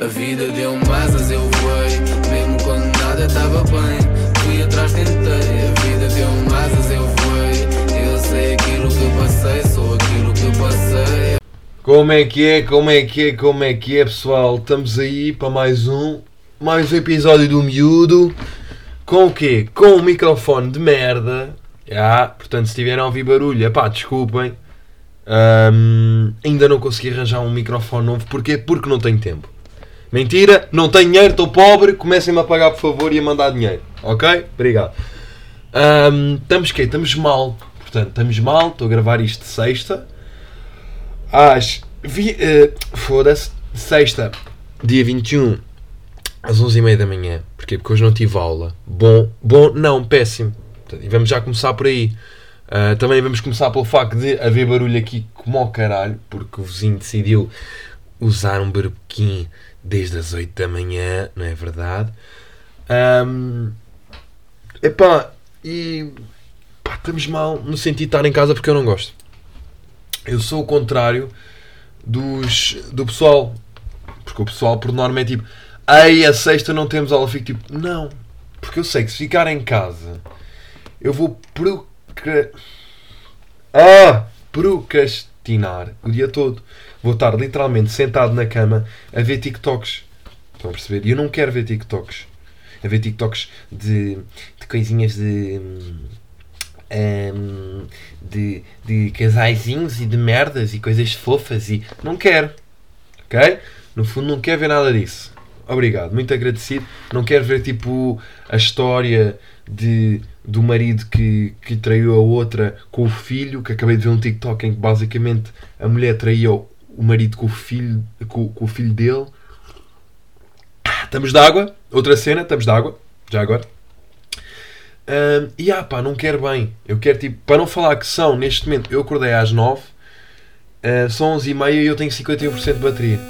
A vida deu-me asas, eu voei. Mesmo quando nada estava bem, fui atrás, tentei. A vida deu-me asas, eu voei. Eu sei aquilo que passei, sou aquilo que passei. Como é que é, como é que é, como é que é, pessoal? Estamos aí para mais um, mais um episódio do Miúdo. Com o quê? Com um microfone de merda. Já, portanto, se tiverem a ouvir barulho, pá, desculpem. Ahm, ainda não consegui arranjar um microfone novo. Porquê? Porque não tenho tempo. Mentira, não tenho dinheiro, estou pobre. Comecem-me a pagar, por favor, e a mandar dinheiro. Ok? Obrigado. Ahm, estamos quê? Estamos mal. Portanto, estamos mal. Estou a gravar isto sexta. Às. Vi, eh, Foda-se. Sexta, dia 21, às 11h30 da manhã. Porquê? Porque hoje não tive aula. Bom, bom, não, péssimo. Portanto, E vamos já começar por aí. Ah, também vamos começar pelo facto de haver barulho aqui como ao caralho, porque o vizinho decidiu usar um barbequim desde as 8 da manhã, não é verdade? Ahm, epá, e pá, estamos mal no sentido de estar em casa porque eu não gosto. Eu sou o contrário dos, do pessoal. Porque o pessoal, por norma, é tipo: Ei, a sexta não temos aula. Fico tipo: Não. Porque eu sei que se ficar em casa, eu vou procra... ah, procrastinar o dia todo. Vou estar literalmente sentado na cama a ver TikToks. Estão a perceber? E eu não quero ver TikToks. A ver TikToks de, de coisinhas de. hum, hum, de, de e de merdas e coisas fofas e. Não quero. Ok? No fundo, não quero ver nada disso. Obrigado, muito agradecido. Não quero ver tipo a história de, do marido que, que traiu a outra com o filho, que acabei de ver um TikTok em que basicamente a mulher traía o marido com o filho, com, com o filho dele. Ah, Estamos de água, outra cena, estamos de água, já agora. Ahm, e ah pá, não quero bem. Eu quero tipo, para não falar que são, neste momento, eu acordei às 9, ah, são 11 e meia e eu tenho 51% de bateria.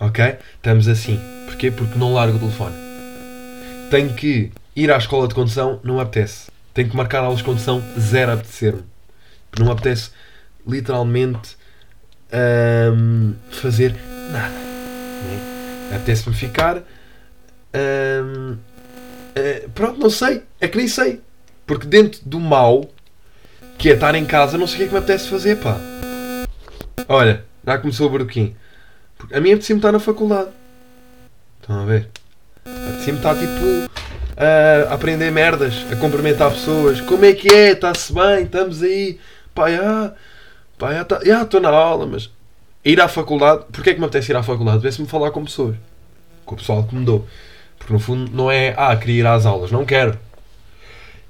Ok? Estamos assim. Porquê? Porque não largo o telefone. Tenho que ir à escola de condução, não me apetece. Tenho que marcar aulas de condução, zero apetecer-me. Não me apetece, literalmente, ahm, fazer nada. né? Apetece-me ficar. ahm, eh, pronto, não sei. É que nem sei. Porque dentro do mal, que é estar em casa, não sei o que é que me apetece fazer, pá. Olha, já começou o barquinho. A mim apetecia-me estar na faculdade. Estão a ver? Apetecia-me estar tipo a aprender merdas, a cumprimentar pessoas. Como é que é? Está-se bem? Estamos aí? Pá, já. Pá, já tá- estou na aula, mas. Ir à faculdade. Porquê é que me apetece ir à faculdade? Apetece-me falar com pessoas. Com o pessoal que me dou. Porque no fundo não é. Ah, queria ir às aulas. Não quero.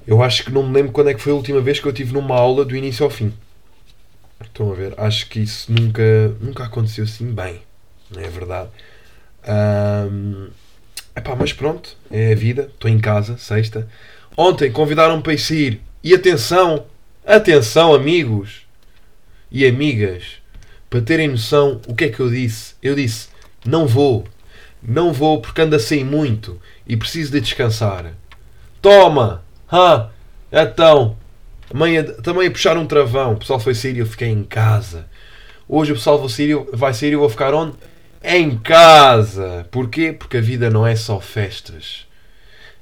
Eu acho que não me lembro quando é que foi a última vez que eu tive numa aula do início ao fim. Estão a ver? Acho que isso nunca, nunca aconteceu assim bem. Não é verdade? Ahm, epá, mas pronto, é a vida. Estou em casa, sexta. Ontem convidaram-me para ir sair. E atenção, atenção, amigos e amigas, para terem noção o que é que eu disse. Eu disse: não vou, não vou porque ando a sair muito e preciso de descansar. Toma! Ah, então, também a, também a puxar um travão. O pessoal foi sair e eu fiquei em casa. Hoje o pessoal vai sair, vai sair e eu vou ficar onde? Em casa. Porquê? Porque a vida não é só festas.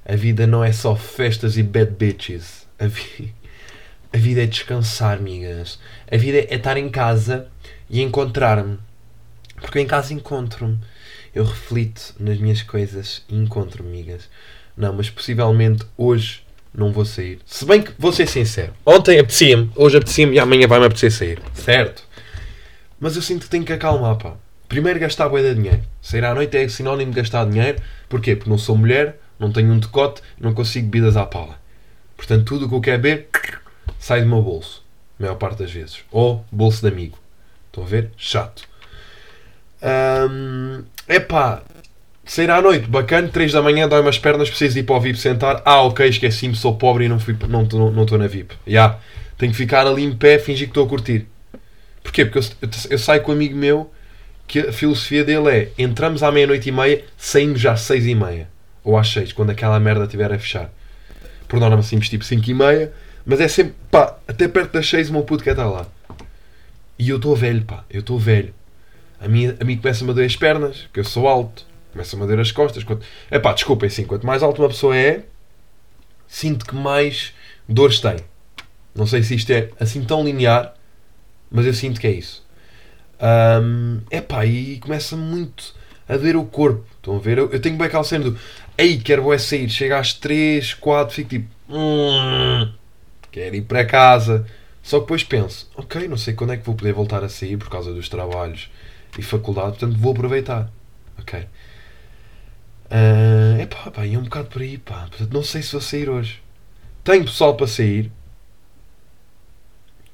A vida não é só festas e bad bitches. A, vi- a vida é descansar, amigas. A vida é estar em casa e encontrar-me. Porque eu em casa encontro-me. Eu reflito nas minhas coisas e encontro-me, amigas. Não, mas possivelmente hoje não vou sair. Se bem que vou ser sincero. Ontem apetecia-me, hoje apetecia-me e amanhã vai-me apetecer sair. Certo? Mas eu sinto que tenho que acalmar, pá. Primeiro gastar bué de dinheiro. Sair à noite é sinónimo de gastar dinheiro. Porquê? Porque não sou mulher, não tenho um decote, não consigo bebidas à pala. Portanto, tudo o que eu quero beber sai do meu bolso. A maior parte das vezes. Ou bolso de amigo. Estão a ver? Chato. Hum, epá, sair à noite, bacana, 3 da manhã, dói umas pernas, preciso ir para o VIP sentar. Ah, ok, esqueci-me, sou pobre e não estou não, não estou na VIP. Já, tenho que ficar ali em pé, fingir que estou a curtir. Porquê? Porque eu, eu, eu saio com um amigo meu que a filosofia dele é entramos à meia-noite e meia, saímos já às 6 e meia. Ou às 6, quando aquela merda estiver a fechar. Por norma, saímos tipo 5 e meia, mas é sempre, pá, até perto das 6 o meu puto quer estar lá. E eu estou velho, pá, eu estou velho. A mim, a mim começa-me a doer as pernas, porque eu sou alto. Começa-me a doer as costas. Quanto... Epá, desculpem, assim, quanto mais alto uma pessoa é, sinto que mais dores tem. Não sei se isto é assim tão linear, mas eu sinto que é isso. Um, epá, e começa muito a doer o corpo. Estão a ver? Eu, eu tenho bem cena do Ei, quero é sair. Chega às 3, 4, fico tipo. Hum, quero ir para casa. Só que depois penso, ok, não sei quando é que vou poder voltar a sair por causa dos trabalhos e faculdade, portanto vou aproveitar. Ok. Uh, epá, pá, é um bocado por aí, pá. Portanto, não sei se vou sair hoje. Tenho pessoal para sair.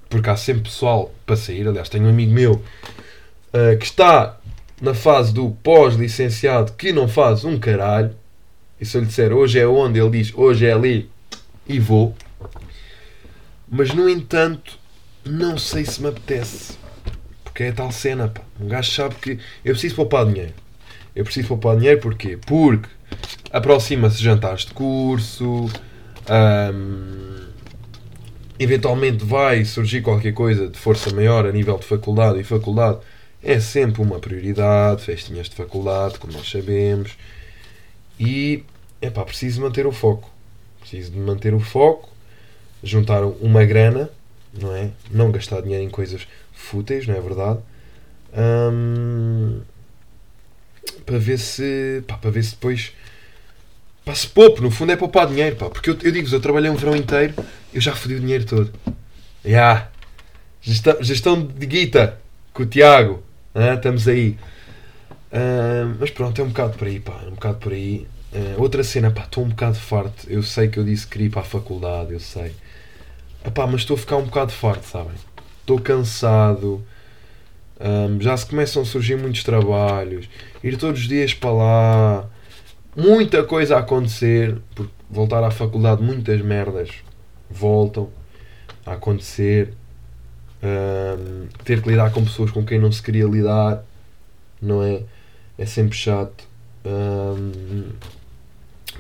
Porque há sempre pessoal para sair. Aliás, tenho um amigo meu uh, que está na fase do pós-licenciado que não faz um caralho. E se eu lhe disser hoje é onde, ele diz hoje é ali e vou. Mas no entanto, não sei se me apetece. Porque é tal cena, pá. Um gajo sabe que eu preciso poupar dinheiro. Eu preciso poupar dinheiro porquê? Porque aproxima-se jantares de curso, hum, eventualmente vai surgir qualquer coisa de força maior a nível de faculdade e faculdade é sempre uma prioridade, festinhas de faculdade, como nós sabemos. E é pá, preciso manter o foco. Preciso de manter o foco, juntar uma grana, não é? Não gastar dinheiro em coisas fúteis, não é verdade? Hum, para ver se. Pá, para ver se depois. Pá, se poupo, no fundo é poupar dinheiro, pá. Porque eu, eu digo-vos, eu trabalhei um verão inteiro, eu já fodi o dinheiro todo. Já. Yeah. Gestão, gestão de guita com o Tiago. Ah, estamos aí. Uh, mas pronto, é um bocado por aí, pá. É um bocado por aí. Uh, outra cena, pá, estou um bocado farto. Eu sei que eu disse que queria ir para a faculdade, eu sei. Epá, mas estou a ficar um bocado farto, sabem? Estou cansado. Um, já se começam a surgir muitos trabalhos. Ir todos os dias para lá. Muita coisa a acontecer. Porque voltar à faculdade, muitas merdas voltam a acontecer um, ter que lidar com pessoas com quem não se queria lidar, não é? É sempre chato. Um,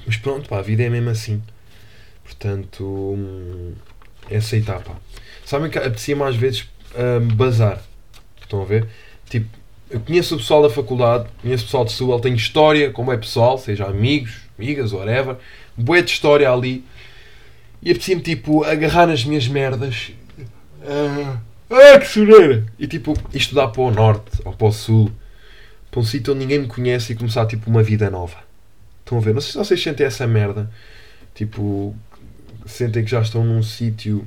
mas pronto, pá, a vida é mesmo assim. Portanto, aceitar, pá. Sabem que apetecia mais vezes um, bazar. Estão a ver? Tipo, eu conheço o pessoal da faculdade, conheço o pessoal de Sul, tenho história, como é pessoal, seja amigos, amigas, whatever. Boa de história ali. E apetecia-me, tipo, agarrar nas minhas merdas. Uh, ah, que sureira! E tipo, estudar para o norte ou para o sul, para um sítio onde ninguém me conhece e começar tipo uma vida nova. Estão a ver? Não sei se vocês sentem essa merda. Tipo, sentem que já estão num sítio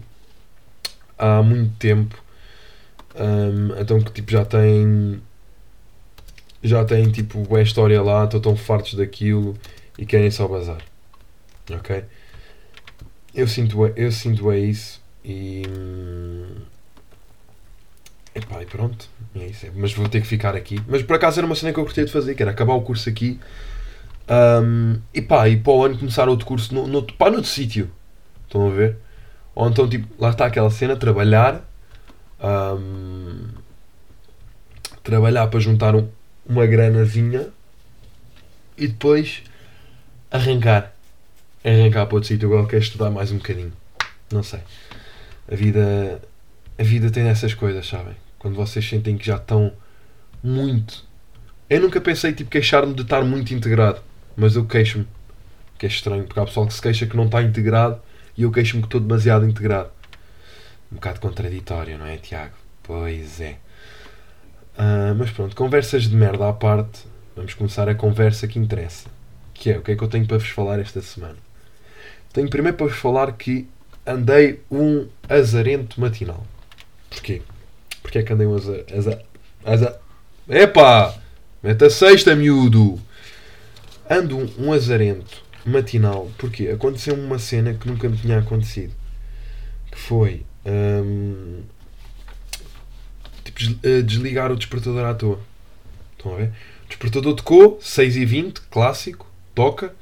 há muito tempo. Um, então que tipo já têm já têm tipo a história lá, estão tão fartos daquilo e querem só bazar. Ok? Eu sinto, eu sinto é isso e hum, Epá, e pronto, é isso. Mas vou ter que ficar aqui. Mas por acaso era uma cena que eu curtia de fazer, que era acabar o curso aqui um, e pá, e para o ano começar outro curso no, no, pá, noutro sítio. Estão a ver? Ou então, tipo, lá está aquela cena, trabalhar. Um, trabalhar para juntar um, uma granazinha e depois arrancar. Arrancar para outro sítio qualquer, estudar mais um bocadinho. Não sei. A vida, a vida tem essas coisas, sabem? Quando vocês sentem que já estão muito. Eu nunca pensei tipo queixar-me de estar muito integrado, mas eu queixo-me. Que é estranho, porque há pessoal que se queixa que não está integrado e eu queixo-me que estou demasiado integrado. Um bocado contraditório, não é, Tiago? Pois é. Uh, mas pronto, conversas de merda à parte, vamos começar a conversa que interessa. Que é o que é que eu tenho para vos falar esta semana. Tenho primeiro para vos falar que andei um azarento matinal. Porquê? Porque é que andei um azar. azar, azar. Epá! Mete a sexta, miúdo! Ando um, um azarento matinal. Porquê? Aconteceu uma cena que nunca me tinha acontecido. Que foi. Hum, tipo, eh, desligar o despertador à toa. Estão a ver? O despertador tocou, 6h20, clássico, toca.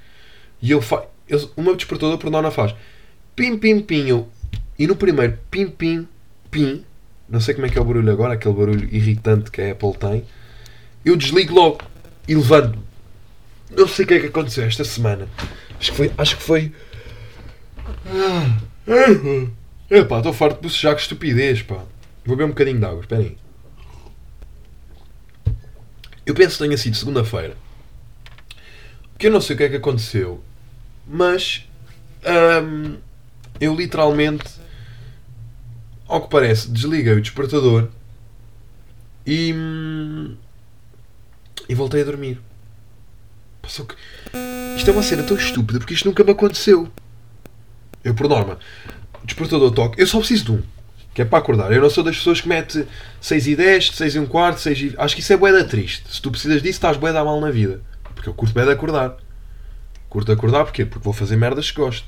E eu faço. O meu despertador por norma faz pim pim pim. Eu, e no primeiro pim pim pim não sei como é que é o barulho agora, aquele barulho irritante que a Apple tem. Eu desligo logo e levanto. Não sei o que é que aconteceu esta semana. Acho que foi. Acho que foi. Epá, estou farto de bocejar que estupidez, pá. Vou beber um bocadinho de água, espera aí. Eu penso que tenha sido segunda-feira. Que eu não sei o que é que aconteceu. Mas. hum, eu literalmente. Ao que parece, desliguei o despertador. E. hum, E voltei a dormir. Passou que. Isto é uma cena tão estúpida porque isto nunca me aconteceu. Eu, por norma, despertador toque. Eu só preciso de um. Que é para acordar. Eu não sou das pessoas que mete 6 e 10, 6 e um quarto, 6 e... Acho que isso é bué da triste. Se tu precisas disso, estás bué da mal na vida. Porque eu curto de acordar. Curto acordar porquê? Porque vou fazer merdas que gosto.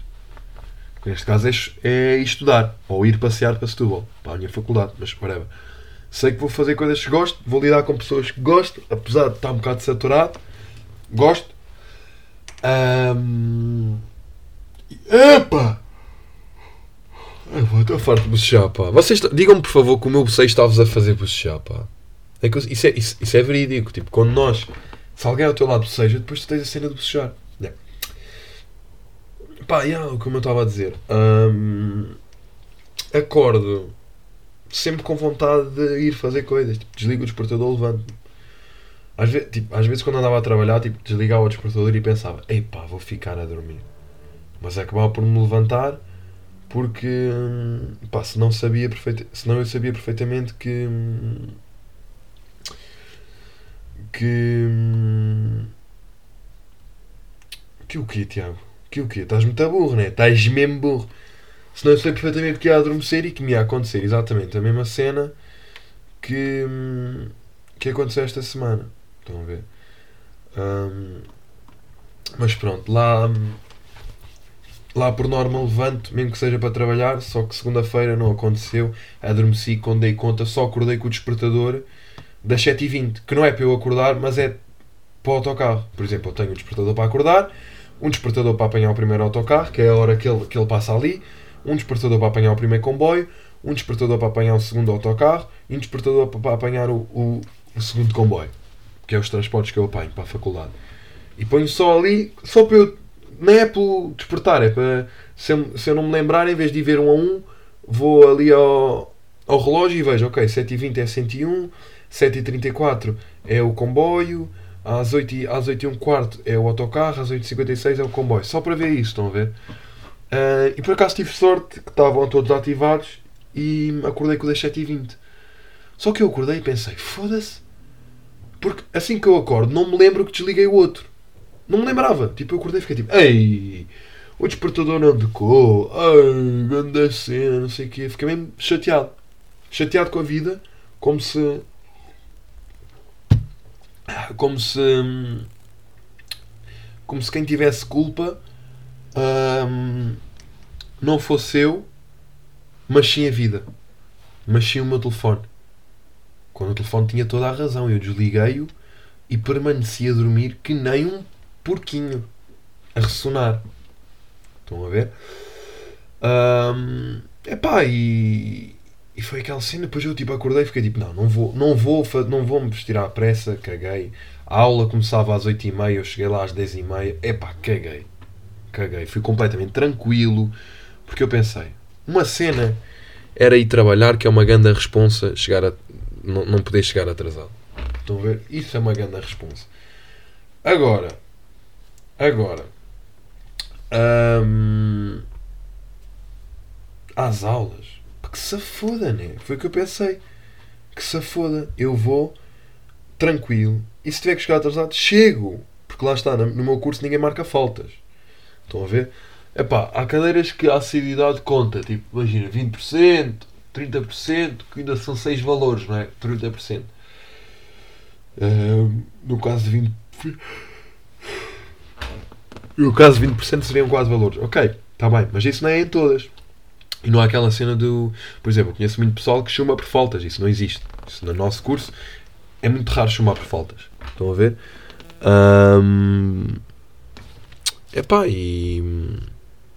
Neste caso é, é estudar. Ou ir passear para Setúbal. Para a minha faculdade. Mas whatever. Sei que vou fazer coisas que gosto. Vou lidar com pessoas que gosto. Apesar de estar um bocado saturado. Gosto. Ahm... Epa! Estou farto de bocejar, pá. Vocês digam-me, por favor, que o meu bocejo está-vos a fazer bocejar, pá. É que isso, é, isso, isso é verídico. Tipo, quando nós... Se alguém ao teu lado boceja, depois tu tens a cena de bocejar. É. Pá, yeah, como eu estava a dizer. Ahm, acordo sempre com vontade de ir fazer coisas. Tipo, desligo o despertador, levanto às, ve tipo, às vezes quando andava a trabalhar, tipo, desligava o despertador e pensava, ei pá, vou ficar a dormir. Mas acabava por me levantar porque hum, pá, se não sabia perfeita, senão eu sabia perfeitamente que hum, que hum, que o quê, Tiago? Que o quê? Estás muito burro, né? Estás mesmo burro. Senão eu sei perfeitamente que ia adormecer e que me ia acontecer exatamente a mesma cena que, que aconteceu esta semana. Estão a ver? Hum, mas pronto, lá, lá por norma levanto, mesmo que seja para trabalhar, só que segunda-feira não aconteceu. Adormeci quando dei conta, só acordei com o despertador das 7h20, que não é para eu acordar, mas é para o autocarro. Por exemplo, eu tenho um despertador para acordar, um despertador para apanhar o primeiro autocarro, que é a hora que ele, que ele passa ali, um despertador para apanhar o primeiro comboio, um despertador para apanhar o segundo autocarro e um despertador para apanhar o, o, o segundo comboio, que é os transportes que eu apanho para a faculdade. E ponho só ali, só para eu. Não é para despertar, é para. Se eu, se eu não me lembrar, em vez de ir ver um a um, vou ali ao, ao relógio e vejo, ok, 7h20 é 101, 7h34 é o comboio, às 8 e, às 8 e um quarto é o autocarro, às 8h56 é o comboio. Só para ver isso, estão a ver? Ah, e por acaso tive sorte que estavam todos ativados e acordei com o das 7h20. Só que eu acordei e pensei, foda-se. Porque assim que eu acordo, não me lembro que desliguei o outro. Não me lembrava. Tipo, eu acordei e fiquei tipo, ei, o despertador não tocou, ai, grande cena, não sei o quê. Fiquei mesmo chateado. Chateado com a vida, como se. Como se. Como se quem tivesse culpa hum, não fosse eu, mas sim a vida. Mas sim o meu telefone. Quando o telefone tinha toda a razão, eu desliguei-o e permaneci a dormir que nem um porquinho a ressonar. Estão a ver? Hum, epá, e, e foi aquela cena. Depois eu tipo, acordei e fiquei tipo: não, não vou, não vou, não vou me vestir à pressa. Caguei. A aula começava às 8h30, eu cheguei lá às 10h30. Epá, caguei. Caguei. Fui completamente tranquilo porque eu pensei: uma cena era ir trabalhar, que é uma grande responsa chegar a, não, não poder chegar atrasado. Estão a ver? Isso é uma grande responsa. Agora, agora, hum, às aulas, que se foda, né? Foi o que eu pensei. Que se foda. Eu vou tranquilo e se tiver que chegar atrasado, chego. Porque lá está, no meu curso ninguém marca faltas. Estão a ver? Epá, há cadeiras que a assiduidade conta, tipo, imagina, 20%, 30%, que ainda são 6 valores, não é? 30%. Ehm, no caso de 20%. No caso de 20% seriam quase valores. Ok, está bem, mas isso não é em todas. E não há aquela cena do. Por exemplo, eu conheço muito pessoal que chuma por faltas. Isso não existe. Isso no nosso curso é muito raro chamar por faltas. Estão a ver? Ahm, Epá, e.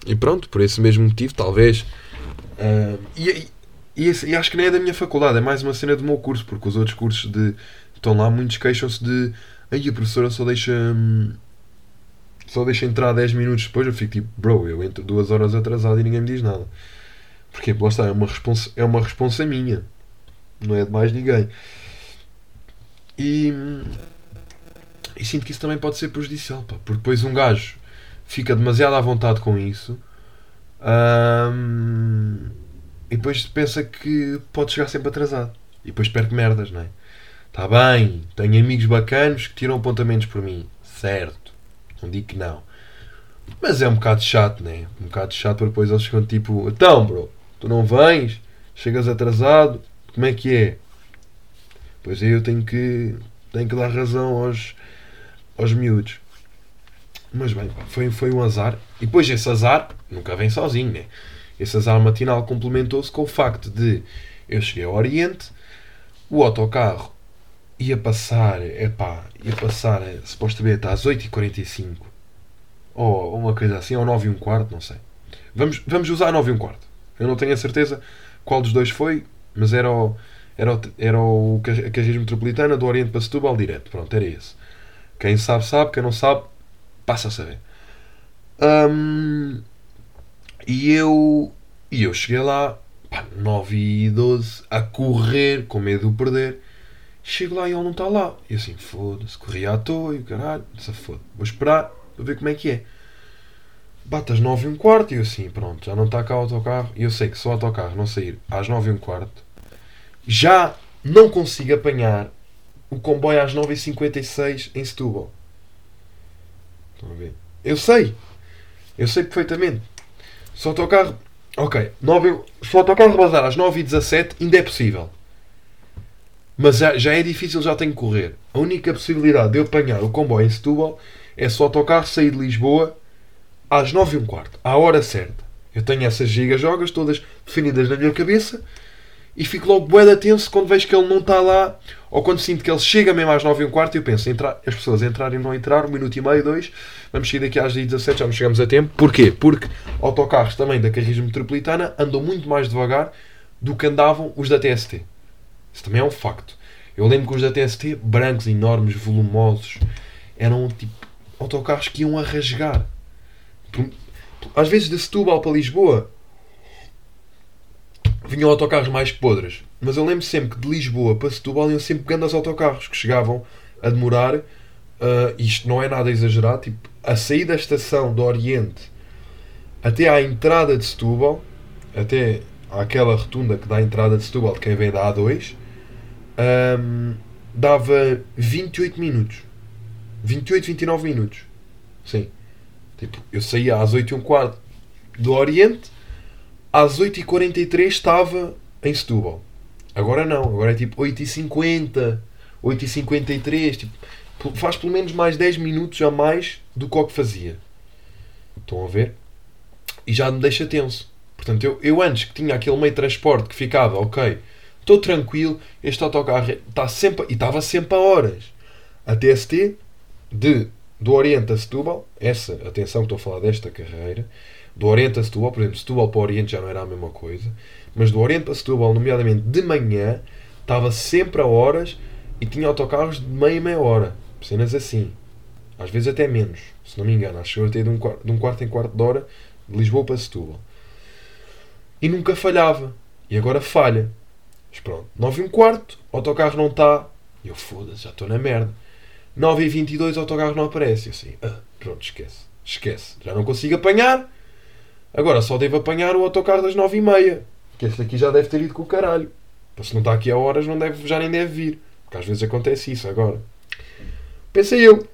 E pronto, por esse mesmo motivo, talvez. ah, e, e- e acho que nem é da minha faculdade, é mais uma cena do meu curso, porque os outros cursos de. Estão lá, muitos queixam-se de. Aí a professora só deixa. hum, Só deixa entrar 10 minutos depois. Eu fico tipo, bro, eu entro duas horas atrasado e ninguém me diz nada. Porque, lá está, é uma responsa, é uma responsa minha. Não é de mais ninguém. E. E sinto que isso também pode ser prejudicial, pá, porque depois um gajo fica demasiado à vontade com isso hum, e depois pensa que pode chegar sempre atrasado e depois perco merdas, não é? Está bem, tenho amigos bacanos que tiram apontamentos por mim, certo, não digo que não, mas é um bocado chato, né? Um bocado chato para depois eles ficam tipo, então, bro, tu não vens, chegas atrasado, como é que é? Pois aí eu tenho que, tenho que dar razão aos, aos miúdos. Mas bem, foi, foi um azar. E depois esse azar nunca vem sozinho, né? Esse azar matinal complementou-se com o facto de eu cheguei ao Oriente, o autocarro ia passar, epá, ia passar supostamente às 8h45 ou uma coisa assim, ou 9 e um quarto, não sei. Vamos, vamos usar 9 e um quarto. Eu não tenho a certeza qual dos dois foi, mas era o, era o, era o Carris Metropolitana do Oriente para Setúbal direto. Pronto, era esse. Quem sabe, sabe. Quem não sabe, passa a saber. E eu e eu cheguei lá, pá, 9 e 12, a correr, com medo de perder. Chego lá e ele não está lá. E assim, foda-se, corri à toa e o caralho, se foda. Vou esperar para ver como é que é. Bate às 9 e um quarto e eu assim, pronto, já não está cá o autocarro. E eu sei que se o autocarro não sair às 9 e um quarto, já não consigo apanhar o comboio às 9h56 em Setúbal. Estão a ver? Eu sei. Eu sei perfeitamente. Se o autocarro. Ok. 9, se o autocarro basar às 9h17 ainda é possível. Mas já, já é difícil, já tenho que correr. A única possibilidade de eu apanhar o comboio em Setúbal é se o autocarro sair de Lisboa às 9 h quarto, à hora certa. Eu tenho essas gigajogas todas definidas na minha cabeça e fico logo bué tenso quando vejo que ele não está lá ou quando sinto que ele chega mesmo às 9 h quarto e eu penso, entrar, as pessoas entrarem ou não entrar, um minuto e meio, dois, vamos sair daqui às 17 já nos chegamos a tempo. Porquê? Porque autocarros também da Carris Metropolitana andam muito mais devagar do que andavam os da TST. Isso também é um facto. Eu lembro que os da TST, brancos, enormes, volumosos, eram tipo autocarros que iam a rasgar. Às vezes de Setúbal para Lisboa vinham autocarros mais podres. Mas eu lembro sempre que de Lisboa para Setúbal iam sempre grandes autocarros que chegavam a demorar. Uh, isto não é nada exagerado. Tipo, a sair da estação do Oriente até à entrada de Setúbal, até àquela rotunda que dá a entrada de Setúbal de quem vem da A2, um, dava 28 minutos. 28, 29 minutos. Sim. Tipo, eu saía às 8 e um quarto do Oriente, às 8 e 43 estava em Setúbal. Agora não, agora é tipo 8 e 50, 8 e 53, tipo, faz pelo menos mais 10 minutos a mais do que o que fazia. Estão a ver? E já me deixa tenso. Portanto, eu, eu antes que tinha aquele meio de transporte que ficava, ok, estou tranquilo, este autocarro está sempre, e estava sempre a horas. A TST de, do Oriente a Setúbal, essa, atenção que estou a falar desta carreira, do Oriente a Setúbal, por exemplo, Setúbal para o Oriente já não era a mesma coisa, mas do Oriente para Setúbal, nomeadamente de manhã, estava sempre a horas e tinha autocarros de meia meia hora, cenas assim, às vezes até menos, se não me engano, acho que eu até de um, quarto, de um quarto em quarto de hora de Lisboa para Setúbal. E nunca falhava. E agora falha. Mas pronto, 9 e um quarto, autocarro não está. E eu foda-se, já estou na merda. 9h22 o autocarro não aparece. Eu assim, ah, pronto, esquece. Esquece. Já não consigo apanhar. Agora só devo apanhar o autocarro das 9h30. Que este aqui já deve ter ido com o caralho. Se não está aqui a horas, não deve, já nem deve vir. Porque às vezes acontece isso agora. Pensei eu.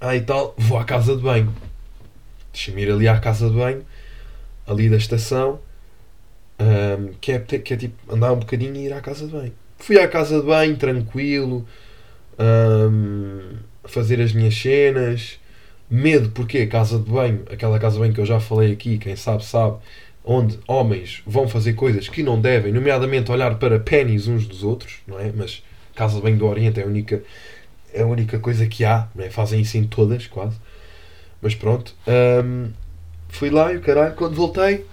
E tal, vou à casa de banho. Deixa-me ir ali à casa de banho, ali da estação, um, que, é, que é tipo andar um bocadinho e ir à casa de banho. Fui à casa de banho, tranquilo, um, fazer as minhas cenas. Medo, porque casa de banho, aquela casa de banho que eu já falei aqui, quem sabe, sabe, onde homens vão fazer coisas que não devem, nomeadamente olhar para pênis uns dos outros, não é? Mas casa de banho do Oriente é a única, é a única coisa que há, não é? Fazem isso em todas, quase. Mas pronto. Um, fui lá e o caralho, quando voltei,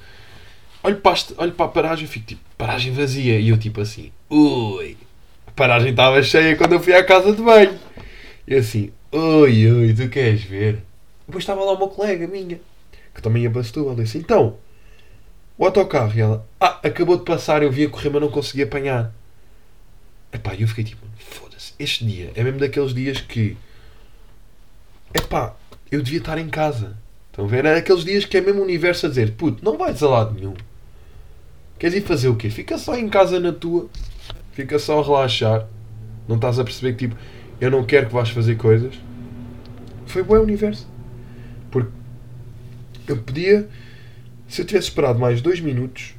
olho para, olho para a paragem e fico tipo, paragem vazia. E eu tipo assim, ui, a paragem estava cheia quando eu fui à casa de banho. E assim, oi, oi, tu queres ver? Depois estava lá uma colega minha, que também para Setúbal. Disse, então, o autocarro. E ela, ah, acabou de passar, eu via correr, mas não consegui apanhar. Epá, eu fiquei tipo, este dia é mesmo daqueles dias que epá, eu devia estar em casa. Estão a ver? Era aqueles dias que é mesmo o universo a dizer, puto, não vais a lado nenhum. Queres ir fazer o quê? Fica só em casa na tua. Fica só a relaxar. Não estás a perceber que tipo, eu não quero que vás fazer coisas. Foi bom o universo. Porque eu podia, se eu tivesse esperado mais dois minutos,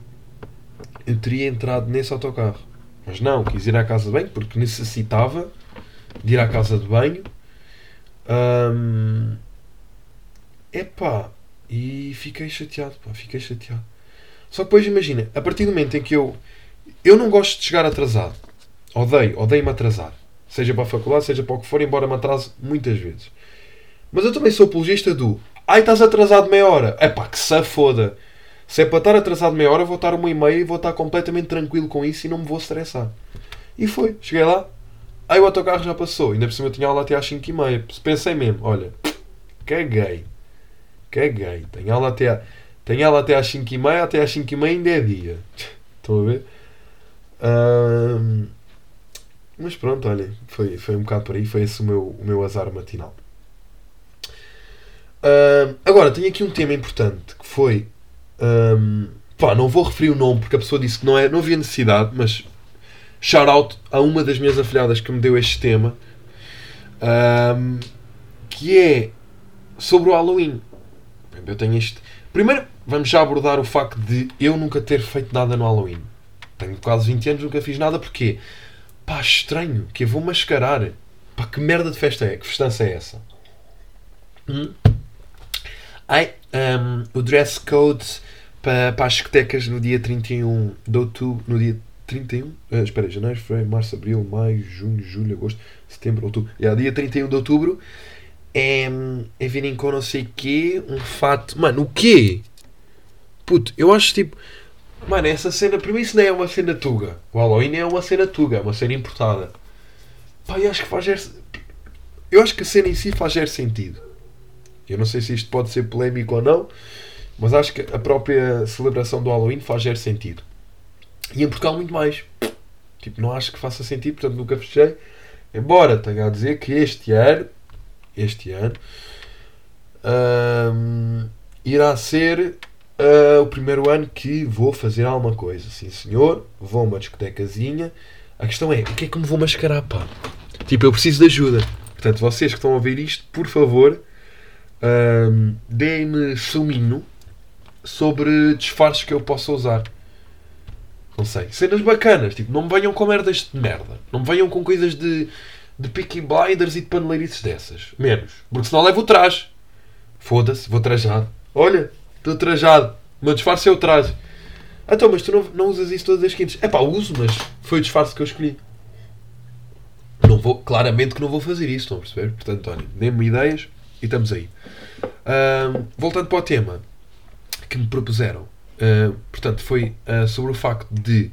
eu teria entrado nesse autocarro. Mas não, quis ir à casa de banho porque necessitava de ir à casa de banho. Hum, epá, e fiquei chateado, pá, fiquei chateado. Só que depois imagina, a partir do momento em que eu. Eu não gosto de chegar atrasado. Odeio, odeio-me atrasar. Seja para a faculdade, seja para o que for, embora me atrase muitas vezes. Mas eu também sou apologista do. Ai, estás atrasado meia hora. É pá, que se foda. Se é para estar atrasado meia hora, vou estar uma e meia e vou estar completamente tranquilo com isso e não me vou estressar. E foi. Cheguei lá. Aí o autocarro já passou. Ainda por cima eu tinha aula até às 5 e meia. Pensei mesmo, olha, caguei. Caguei. Tenho aula até, tenho aula até às 5 e meia. Até às 5 e meia ainda é dia. Estão a ver? mas pronto, olha, foi, foi um bocado por aí. Foi esse o meu, o meu azar matinal. Agora, tenho aqui um tema importante que foi. Um, pá, não vou referir o nome porque a pessoa disse que não, é, não havia necessidade, mas shout out a uma das minhas afilhadas que me deu este tema, um, que é sobre o Halloween. Eu tenho este. Primeiro, vamos já abordar o facto de eu nunca ter feito nada no Halloween. Tenho quase 20 anos, nunca fiz nada porque, pá, estranho, que eu vou mascarar. Pá, que merda de festa é? Que festança é essa? Hum? Ai, um, o dress code para, para as discotecas no dia 31 de outubro. No dia 31? Uh, ah, espera, janeiro, fevereiro, março, abril, maio, junho, julho, agosto, setembro, outubro. Yeah, dia 31 de outubro é, é virem com não sei o quê, um fato. Mano, o quê? Puto, eu acho tipo. Mano, essa cena, para mim, isso não é uma cena tuga. O Halloween é uma cena tuga, é uma cena importada. Pá, eu acho que faz. Eu acho que a cena em si faz sentido. Eu não sei se isto pode ser polémico ou não, mas acho que a própria celebração do Halloween faz zero sentido. E em Portugal muito mais. Tipo, não acho que faça sentido, portanto nunca fechei. Embora tenha a dizer que este ano, este ano, hum, irá ser uh, o primeiro ano que vou fazer alguma coisa. Sim senhor, vou a uma discotecazinha. A questão é, o que é que me vou mascarar, pá? Tipo, eu preciso de ajuda. Portanto, vocês que estão a ouvir isto, por favor, um, deem-me suminho sobre disfarces que eu possa usar. Não sei. Cenas bacanas. Tipo, não me venham com merdas de merda. Não me venham com coisas de, de Peaky Blinders e de paneleirices dessas. Menos. Porque senão levo o traje. Foda-se, vou trajado. Olha, estou trajado. O meu disfarce é o traje. Então, mas tu não, não usas isso todas as quintas? É pá, uso, mas foi o disfarce que eu escolhi. Não vou, claramente que não vou fazer isso, estão a perceber? Portanto, olha, dê-me ideias. E estamos aí. Uh, voltando para o tema que me propuseram. Uh, portanto, foi uh, sobre o facto de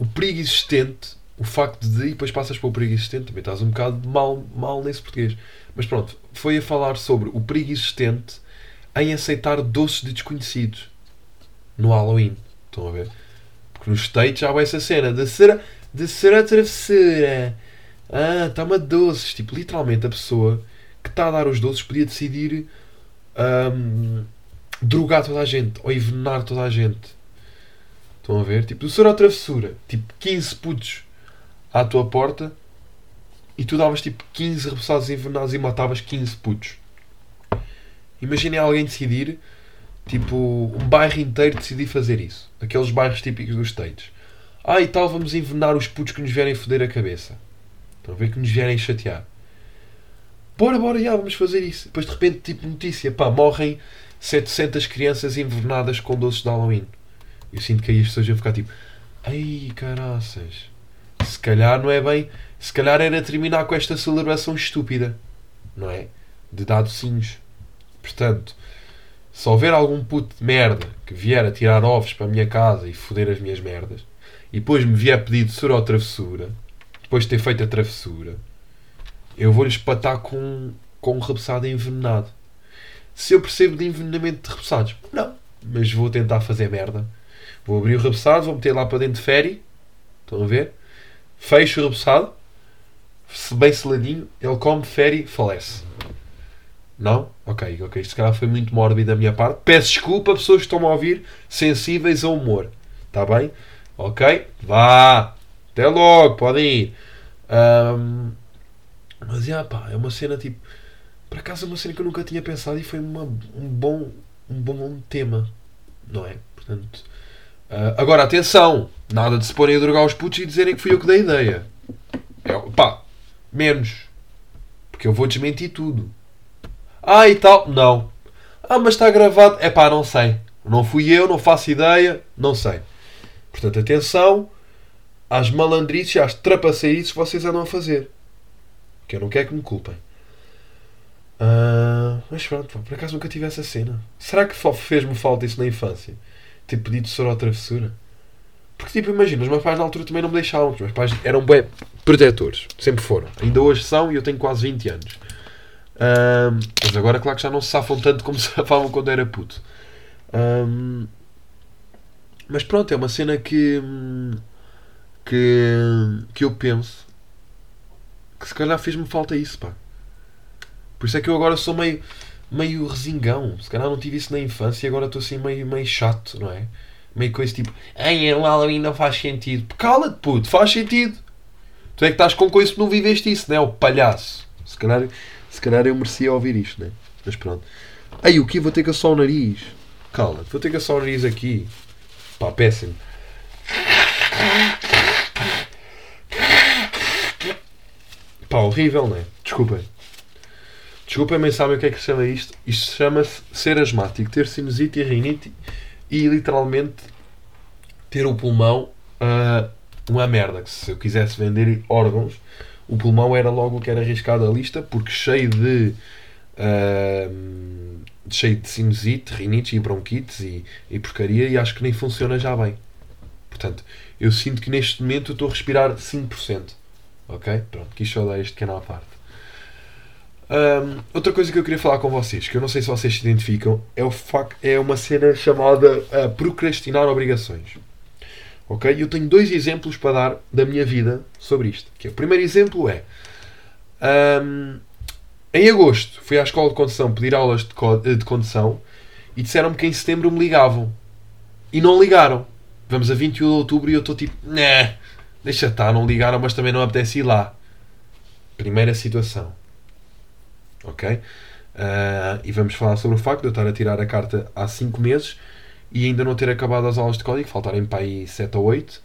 o perigo existente, o facto de, e depois passas para o perigo existente, também estás um bocado mal, mal nesse português. Mas pronto, foi a falar sobre o perigo existente em aceitar doces de desconhecidos no Halloween. Estão a ver? Porque nos States já há essa cena de ser, de ser a travessura. Ah, toma doces. Tipo, literalmente a pessoa que está a dar os doces podia decidir um, drogar toda a gente ou envenenar toda a gente. Estão a ver? Tipo, doçura ou travessura. Tipo, 15 putos à tua porta e tu davas tipo 15 repousados envenenados e matavas 15 putos. Imaginem alguém decidir, tipo, um bairro inteiro decidir fazer isso. Aqueles bairros típicos dos States. Ah, e tal, vamos envenenar os putos que nos vierem foder a cabeça. Estão a ver que nos vierem chatear bora, bora, já, vamos fazer isso. Depois de repente, tipo notícia, pá, morrem 700 crianças envenenadas com doces de Halloween. Eu sinto que aí as pessoas iam ficar tipo, ai caraças, se calhar não é bem, se calhar era terminar com esta celebração estúpida, não é? De dar docinhos. Portanto, se houver algum puto de merda que vier a tirar ovos para a minha casa e foder as minhas merdas, e depois me vier pedir doçura ou travessura, depois de ter feito a travessura, eu vou-lhe espatar com, com um repousado envenenado. Se eu percebo de envenenamento de repousados, não. Mas vou tentar fazer merda. Vou abrir o repousado, vou meter lá para dentro de féri. Estão a ver? Fecho o repousado. bem seladinho, ele come, fere, falece. Não? Ok, ok. Isto se calhar foi muito mórbido da minha parte. Peço desculpa pessoas que estão a ouvir sensíveis ao humor. Está bem? Ok? Vá! Até logo, podem ir. Ahm, mas já, pá, é uma cena tipo. Por acaso é uma cena que eu nunca tinha pensado e foi uma, um, bom, um bom tema. Não é? Portanto. ah, agora, atenção! Nada de se porem a drogar os putos e dizerem que fui eu que dei a ideia. É, pá, menos. Porque eu vou desmentir tudo. Ah, e tal. Não. Ah, mas está gravado. É pá, não sei. Não fui eu, não faço ideia. Não sei. Portanto, atenção às malandrices, às trapaceirices que vocês andam a fazer. Que eu não quero que me culpem. Ah, mas pronto, por acaso nunca tive essa cena. Será que fez-me falta isso na infância? Ter pedido soro ou travessura? Porque, tipo, imagina, os meus pais na altura também não me deixavam. Os meus pais eram bem protetores. Sempre foram. Ainda hoje são e eu tenho quase 20 anos. Ahm, mas agora, claro que já não se safam tanto como se safavam quando era puto. Ahm, mas pronto, é uma cena que. que. que eu penso. que se calhar fez-me falta isso, pá. Por isso é que eu agora sou meio. meio resingão. Se calhar não tive isso na infância e agora estou assim meio, meio chato, não é? Meio coisa tipo. Ai, o Halloween não faz sentido. Cala-te, puto, faz sentido. Tu é que estás com coisa que não viveste isso, não é? O palhaço. Se calhar, se calhar eu merecia ouvir isto, né? Mas pronto. Aí, o que Vou ter que assar o nariz. Cala-te, vou ter que assar o nariz aqui. Pá, péssimo. Pá, horrível, não é? Desculpem. Desculpem, mas sabem o que é que se chama isto? Isto chama-se ser asmático, ter sinusite e rinite e literalmente ter o pulmão ah, uma merda. Que se eu quisesse vender órgãos, o pulmão era logo o que era arriscado à lista, porque cheio de ah, cheio de sinusite, rinite e bronquites e, e porcaria, e acho que nem funciona já bem. Portanto, eu sinto que neste momento estou a respirar 5%. Ok? Pronto, quis só dar este canal à parte. Hum, outra coisa que eu queria falar com vocês, que eu não sei se vocês se identificam, é, o fac é uma cena chamada ah, procrastinar obrigações. Ok? Eu tenho dois exemplos para dar da minha vida sobre isto. Que é, o primeiro exemplo é hum, em agosto fui à escola de condução pedir aulas de, co- de condução e disseram-me que em setembro me ligavam. E não ligaram. Vamos a 21 de outubro e eu estou tipo, né, deixa estar, não ligaram, mas também não apetece ir lá. Primeira situação. Ok? Ah, e vamos falar sobre o facto de eu estar a tirar a carta há 5 meses e ainda não ter acabado as aulas de código, faltarem para aí 7 ou 8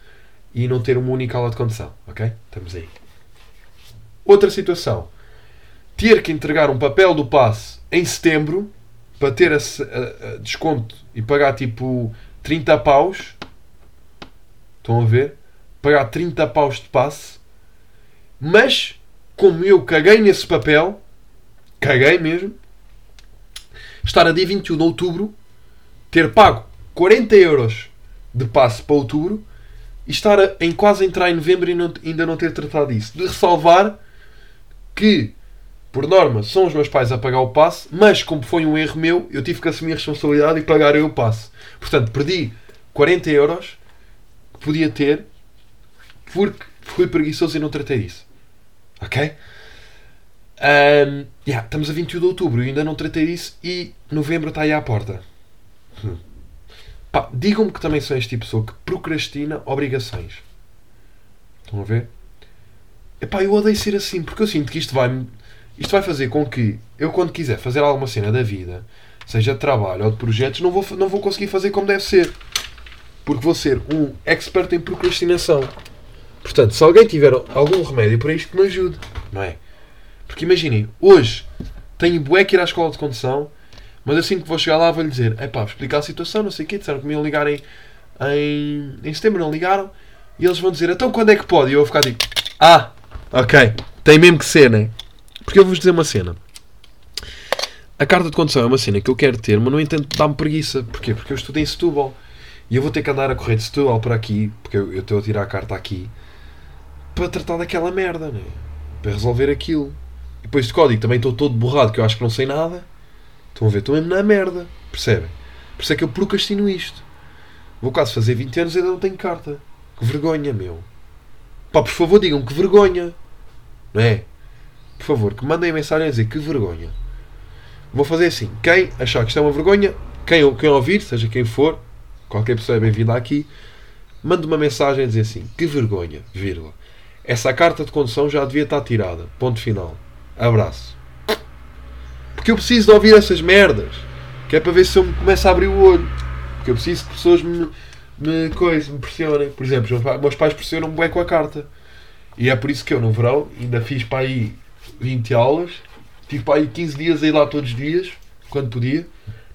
e não ter uma única aula de condução. Ok? Estamos aí. Outra situação. Ter que entregar um papel do passe em setembro para ter a, a- a desconto e pagar tipo 30 paus. Estão a ver? Pagar 30 paus de passe. Mas, como eu caguei nesse papel, caguei mesmo, estar a dia 21 de outubro, ter pago 40 euros de passe para outubro e estar a- em quase entrar em novembro e não- ainda não ter tratado isso. De ressalvar que, por norma, são os meus pais a pagar o passe, mas como foi um erro meu, eu tive que assumir a responsabilidade e pagar eu o passe. Portanto, perdi 40 euros que podia ter porque fui preguiçoso e não tratei disso. Ok? Ahm, yeah, estamos a 21 de outubro e ainda não tratei disso e novembro está aí à porta. Hum. Digam-me que também são este tipo de pessoa que procrastina obrigações. Estão a ver? Epá, eu odeio ser assim porque eu sinto que isto vai isto vai fazer com que eu quando quiser fazer alguma cena da vida, seja de trabalho ou de projetos, não vou, não vou conseguir fazer como deve ser. Porque vou ser um expert em procrastinação. Portanto, se alguém tiver algum remédio para isto, que me ajude. Não é? Porque imaginem, hoje tenho bué que ir à escola de condução, mas assim que vou chegar lá vou-lhe dizer, é pá, explicar a situação, não sei o quê, disseram que me iam ligar em, em, em setembro, não ligaram, e eles vão dizer, então quando é que pode? E eu vou ficar tipo, ah, ok, tem mesmo que ser, né? Porque eu vou-vos dizer uma cena. A carta de condução é uma cena que eu quero ter, mas no entanto dá-me preguiça. Porquê? Porque eu estudo em Setúbal. E eu vou ter que andar a correr de Setúbal para aqui, porque eu estou a tirar a carta aqui, para tratar daquela merda, né? Para resolver aquilo. E depois de código também estou todo borrado, que eu acho que não sei nada. Estão a ver? Estou mesmo na merda. Percebem? Por isso é que eu procrastino isto. Vou quase fazer 20 anos e ainda não tenho carta. Que vergonha, meu. Pá, por favor, digam que vergonha. não é? Por favor, que mandem mensagem a dizer que vergonha. Vou fazer assim. Quem achar que isto é uma vergonha, quem, quem ouvir, seja quem for, qualquer pessoa é bem-vinda aqui, mande uma mensagem a dizer assim: que vergonha, vírgula. Essa carta de condução já devia estar tirada. Ponto final. Abraço. Porque eu preciso de ouvir essas merdas. Que é para ver se eu me começo a abrir o olho. Porque eu preciso que pessoas me, me, coisa, me pressionem. Por exemplo, meus pais pressionam-me bem com a carta. E é por isso que eu, no verão, ainda fiz para aí 20 aulas. Tive para aí 15 dias a ir lá todos os dias, quando podia.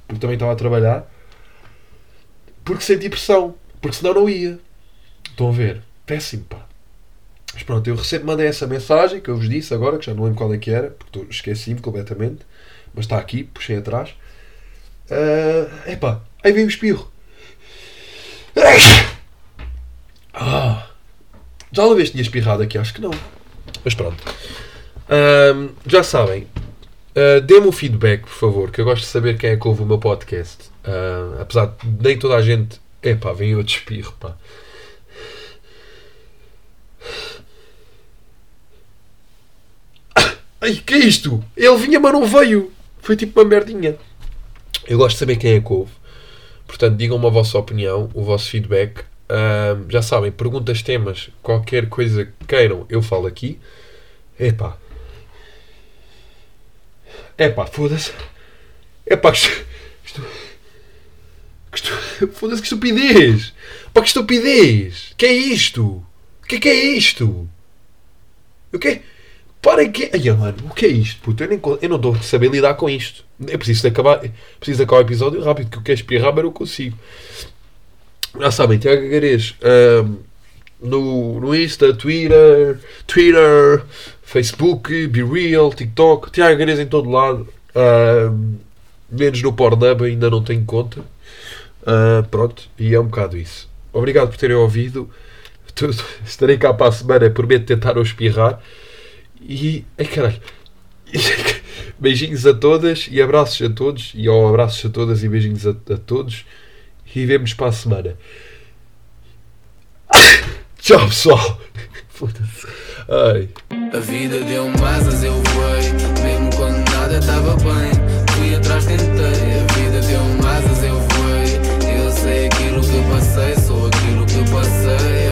Porque também estava a trabalhar. Porque senti pressão. Porque senão não ia. Estão a ver? Péssimo, pá. Mas pronto, eu recebo, mandei essa mensagem que eu vos disse agora, que já não lembro qual é que era, porque esqueci-me completamente. Mas está aqui, puxei atrás. Uh, epá, aí vem o espirro. Ah, já uma vez tinha espirrado aqui? Acho que não. Mas pronto. Uh, já sabem. Uh, Dê-me um feedback, por favor, que eu gosto de saber quem é que ouve o meu podcast. Uh, apesar de nem toda a gente. Epá, vem outro espirro, pá. Ai, que é isto? Ele vinha, mas não veio. Foi tipo uma merdinha. Eu gosto de saber quem é que. Portanto, digam-me a vossa opinião, o vosso feedback. Uh, já sabem, perguntas, temas, qualquer coisa que queiram, eu falo aqui. Epá. Epá, foda-se. Epá, que, isto, que, foda-se que estupidez. Pá, que estupidez. Que é isto? Que é que é isto? O que é? Para que. Ai, mano, o que é isto? Puto, eu, nem, eu não estou a saber lidar com isto. É preciso de acabar, preciso de acabar o episódio rápido, que eu quero espirrar, mas eu consigo. Já sabem, Tiago Garês um, no, no Insta, Twitter, Twitter, Facebook, Be Real, TikTok, Tiago Garês em todo lado. Um, menos no Pornhub, ainda não tenho conta. Uh, pronto, e é um bocado isso. Obrigado por terem ouvido. Estarei cá para a semana, prometo tentar não espirrar. E. Ai caralho. beijinhos a todas e abraços a todos. E ao abraços a todas e beijinhos a, a todos. E vemos para a semana. Tchau, pessoal. Foda-se. Ai. A vida deu mais as eu voei. Mesmo quando nada estava bem, fui atrás, tentei.